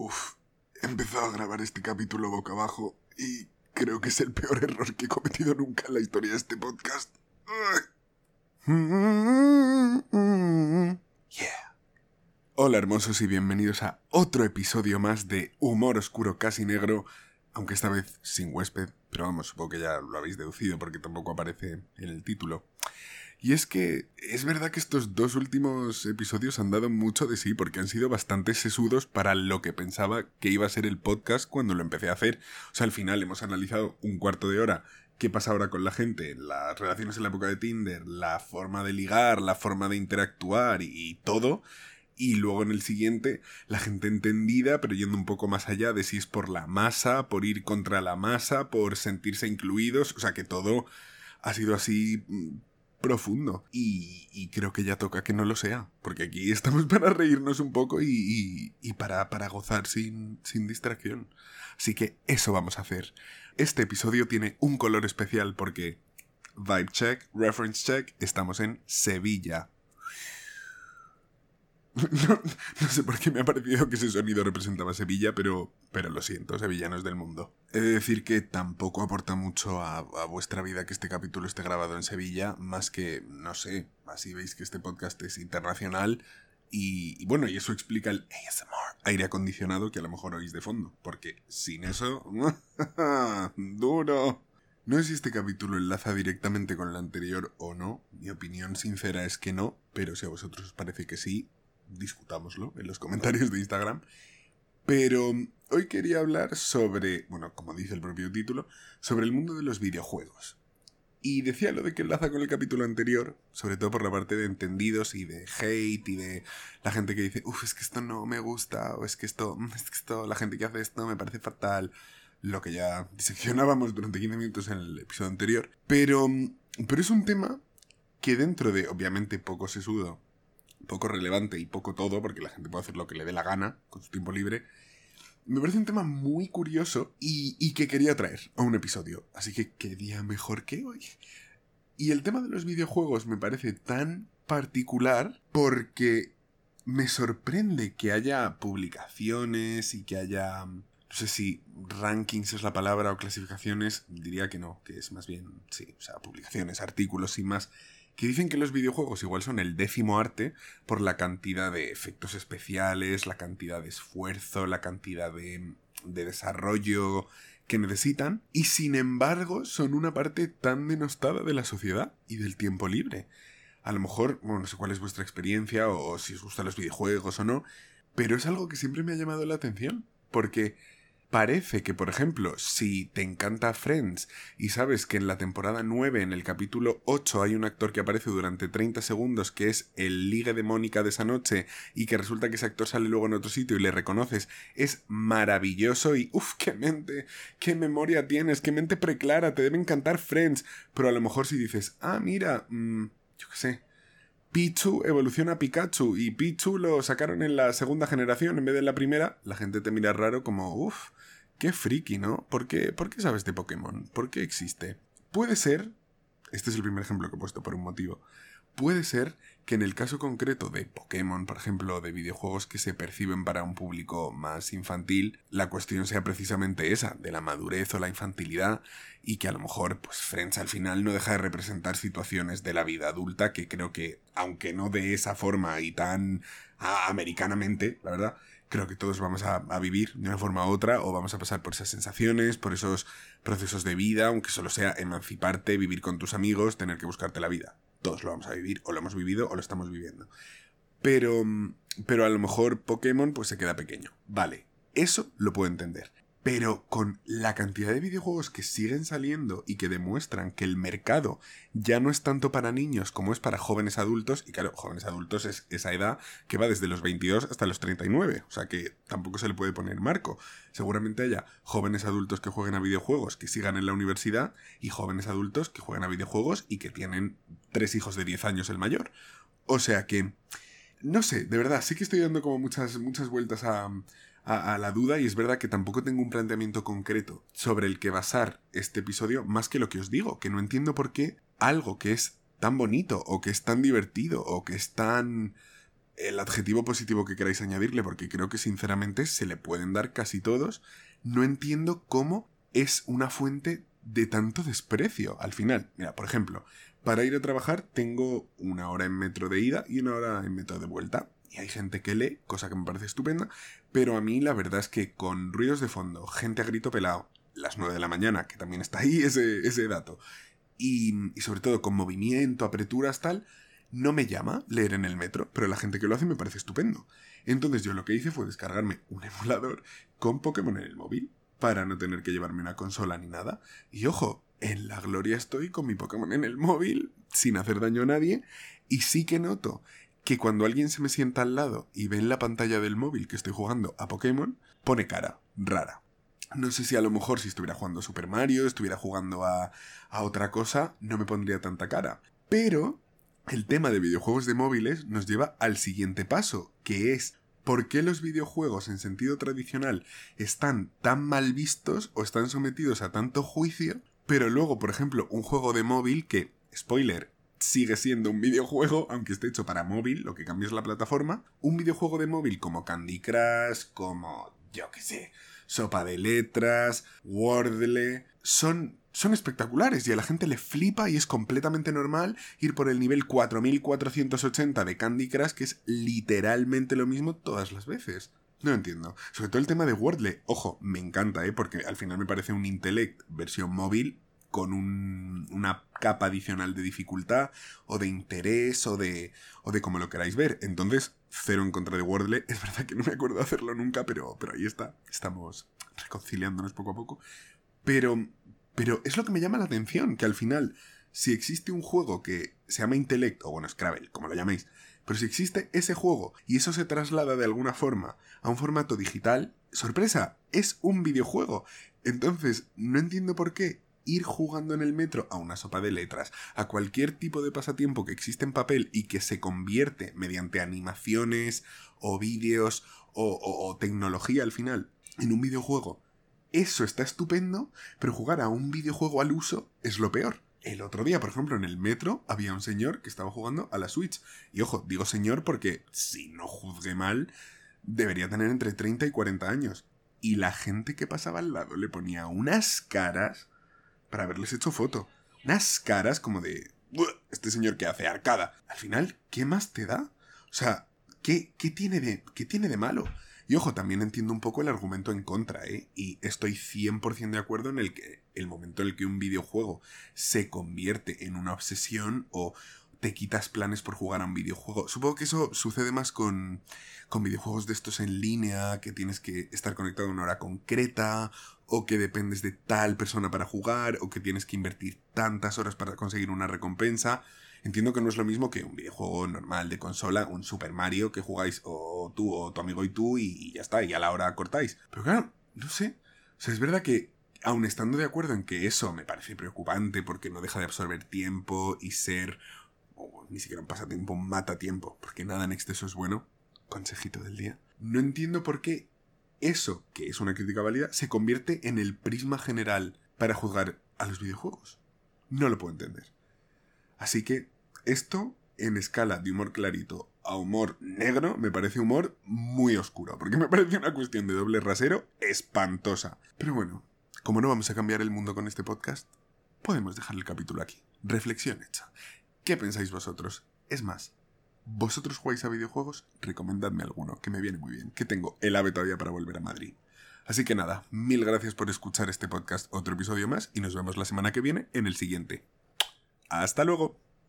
Uf, he empezado a grabar este capítulo boca abajo y creo que es el peor error que he cometido nunca en la historia de este podcast. Yeah. Hola hermosos y bienvenidos a otro episodio más de Humor Oscuro Casi Negro, aunque esta vez sin huésped, pero vamos, supongo que ya lo habéis deducido porque tampoco aparece en el título. Y es que es verdad que estos dos últimos episodios han dado mucho de sí porque han sido bastante sesudos para lo que pensaba que iba a ser el podcast cuando lo empecé a hacer. O sea, al final hemos analizado un cuarto de hora qué pasa ahora con la gente, las relaciones en la época de Tinder, la forma de ligar, la forma de interactuar y, todo. Y luego en el siguiente, la gente entendida, pero yendo un poco más allá de si es por la masa, por ir contra la masa, por sentirse incluidos. O sea que todo ha sido así mm, profundo. Y, creo que ya toca que no lo sea, porque aquí estamos para reírnos un poco y, para, gozar sin, sin distracción. Así que eso vamos a hacer. Este episodio tiene un color especial porque Vibe Check, Reference Check, estamos en Sevilla. No, sé por qué me ha parecido que ese sonido representaba Sevilla, pero, pero lo siento, sevillanos del mundo. He de decir que tampoco aporta mucho a, vuestra vida que este capítulo esté grabado en Sevilla, más que, no sé, así veis que este podcast es internacional y, bueno, y eso explica el ASMR, aire acondicionado que a lo mejor oís de fondo, porque sin eso... ¡Duro! No sé si este capítulo enlaza directamente con el anterior o no. Mi opinión sincera es que no, pero si a vosotros os parece que sí, discutámoslo en los comentarios de Instagram. Pero hoy quería hablar sobre, bueno, como dice el propio título, sobre el mundo de los videojuegos. Y decía lo de que enlaza con el capítulo anterior, sobre todo por la parte de entendidos y de hate y de la gente que dice, uff, es que esto no me gusta, o es que esto, es que esto, la gente que hace esto me parece fatal, lo que ya diseccionábamos durante 15 minutos en el episodio anterior. Pero, pero es un tema que dentro de, obviamente, poco sesudo poco relevante y poco todo, porque la gente puede hacer lo que le dé la gana con su tiempo libre, me parece un tema muy curioso y, que quería traer a un episodio. Así que qué día mejor que hoy. Y el tema de los videojuegos me parece tan particular porque me sorprende que haya publicaciones y que haya... No sé si rankings es la palabra o clasificaciones, diría que no, que es más bien, sí, o sea, publicaciones, artículos sin más, que dicen que los videojuegos igual son el décimo arte por la cantidad de efectos especiales, la cantidad de esfuerzo, la cantidad de, desarrollo que necesitan, y sin embargo son una parte tan denostada de la sociedad y del tiempo libre. A lo mejor, bueno, no sé cuál es vuestra experiencia o si os gustan los videojuegos o no, pero es algo que siempre me ha llamado la atención, porque Parece que, por ejemplo, si te encanta Friends y sabes que en la temporada 9, en el capítulo 8, hay un actor que aparece durante 30 segundos que es el ligue de Mónica de esa noche y que resulta que ese actor sale luego en otro sitio y le reconoces, es maravilloso y uff, qué mente, qué memoria tienes, qué mente preclara, te debe encantar Friends. Pero a lo mejor si dices, ah, mira, mm, yo qué sé, Pichu evoluciona a Pikachu y Pichu lo sacaron en la segunda generación en vez de en la primera, la gente te mira raro como, uff, qué friki, ¿no? ¿Por qué, ¿Por qué sabes de Pokémon? ¿Por qué existe? Puede ser, este es el primer ejemplo que he puesto por un motivo, puede ser que en el caso concreto de Pokémon, por ejemplo, de videojuegos que se perciben para un público más infantil, la cuestión sea precisamente esa, de la madurez o la infantilidad, y que a lo mejor, pues Friends al final no deja de representar situaciones de la vida adulta que creo que, aunque no de esa forma y tan americanamente, la verdad, creo que todos vamos a, vivir de una forma u otra o vamos a pasar por esas sensaciones, por esos procesos de vida, aunque solo sea emanciparte, vivir con tus amigos, tener que buscarte la vida todos lo vamos a vivir, o lo hemos vivido o lo estamos viviendo. Pero, pero a lo mejor Pokémon pues se queda pequeño. Vale, eso lo puedo entender. Pero con la cantidad de videojuegos que siguen saliendo y que demuestran que el mercado ya no es tanto para niños como es para jóvenes adultos, y claro, jóvenes adultos es esa edad que va desde los 22 hasta los 39, o sea que tampoco se le puede poner marco. Seguramente haya jóvenes adultos que jueguen a videojuegos que sigan en la universidad y jóvenes adultos que jueguen a videojuegos y que tienen tres hijos de 10 años el mayor. O sea que... No sé, de verdad, sí que estoy dando como muchas, muchas vueltas a, a, la duda y es verdad que tampoco tengo un planteamiento concreto sobre el que basar este episodio más que lo que os digo, que no entiendo por qué algo que es tan bonito o que es tan divertido o que es tan el adjetivo positivo que queráis añadirle, porque creo que sinceramente se le pueden dar casi todos, no entiendo cómo es una fuente de tanto desprecio al final. Mira, por ejemplo, para ir a trabajar tengo una hora en metro de ida y una hora en metro de vuelta. Y hay gente que lee, cosa que me parece estupenda, pero a mí la verdad es que con ruidos de fondo, gente a grito pelado, las 9 de la mañana, que también está ahí ese, ese dato, y, y sobre todo con movimiento, apreturas, tal, no me llama leer en el metro, pero la gente que lo hace me parece estupendo. Entonces yo lo que hice fue descargarme un emulador con Pokémon en el móvil, para no tener que llevarme una consola ni nada. Y ojo, en la gloria estoy con mi Pokémon en el móvil, sin hacer daño a nadie, y sí que noto que cuando alguien se me sienta al lado y ve en la pantalla del móvil que estoy jugando a Pokémon, pone cara, rara. No sé si a lo mejor si estuviera jugando a Super Mario, estuviera jugando a, a otra cosa, no me pondría tanta cara. Pero el tema de videojuegos de móviles nos lleva al siguiente paso, que es ¿por qué los videojuegos en sentido tradicional están tan mal vistos o están sometidos a tanto juicio? Pero luego, por ejemplo, un juego de móvil que, spoiler, sigue siendo un videojuego, aunque esté hecho para móvil, lo que cambia es la plataforma, un videojuego de móvil como Candy Crush, como, yo qué sé, Sopa de Letras, Wordle, son son espectaculares y a la gente le flipa y es completamente normal ir por el nivel 4480 de Candy Crush, que es literalmente lo mismo todas las veces. No entiendo. Sobre todo el tema de Wordle. Ojo, me encanta, ¿eh? Porque al final me parece un Intellect versión móvil con una capa adicional de dificultad o de interés o de, o de como lo queráis ver. Entonces, cero en contra de Wordle. Es verdad que no me acuerdo de hacerlo nunca, pero, pero ahí está. Estamos reconciliándonos poco a poco. Pero pero es lo que me llama la atención, que al final, si existe un juego que se llama Intellect, o bueno, Scrabble, como lo llaméis, pero si existe ese juego y eso se traslada de alguna forma a un formato digital, sorpresa, es un videojuego. Entonces, no entiendo por qué ir jugando en el metro a una sopa de letras, a cualquier tipo de pasatiempo que existe en papel y que se convierte mediante animaciones o vídeos o, o tecnología al final en un videojuego, eso está estupendo, pero jugar a un videojuego al uso es lo peor. El otro día, por ejemplo, en el metro había un señor que estaba jugando a la Switch. Y ojo, digo señor porque, si no juzgue mal, debería tener entre 30 y 40 años. Y la gente que pasaba al lado le ponía unas caras para haberles hecho foto. Unas caras como de... Este señor que hace arcada. Al final, ¿qué más te da? O sea, ¿qué, qué, tiene, de, qué tiene de malo? Y ojo, también entiendo un poco el argumento en contra, ¿eh? Y estoy 100% de acuerdo en el que el momento en el que un videojuego se convierte en una obsesión o te quitas planes por jugar a un videojuego. Supongo que eso sucede más con, con videojuegos de estos en línea, que tienes que estar conectado a una hora concreta, o que dependes de tal persona para jugar, o que tienes que invertir tantas horas para conseguir una recompensa. Entiendo que no es lo mismo que un videojuego normal de consola, un Super Mario que jugáis o tú o tu amigo y tú y, ya está, y a la hora cortáis. Pero claro, no sé. O sea, es verdad que aun estando de acuerdo en que eso me parece preocupante porque no deja de absorber tiempo y ser, o ni siquiera un pasatiempo, mata tiempo, porque nada en exceso es bueno, consejito del día, no entiendo por qué eso, que es una crítica válida, se convierte en el prisma general para juzgar a los videojuegos. No lo puedo entender. Así que esto, en escala de humor clarito a humor negro, me parece humor muy oscuro, porque me parece una cuestión de doble rasero espantosa. Pero bueno, como no vamos a cambiar el mundo con este podcast, podemos dejar el capítulo aquí. Reflexión hecha. ¿Qué pensáis vosotros? Es más, ¿vosotros jugáis a videojuegos? Recomendadme alguno, que me viene muy bien, que tengo el ave todavía para volver a Madrid. Así que nada, mil gracias por escuchar este podcast, otro episodio más, y nos vemos la semana que viene en el siguiente. Hasta luego.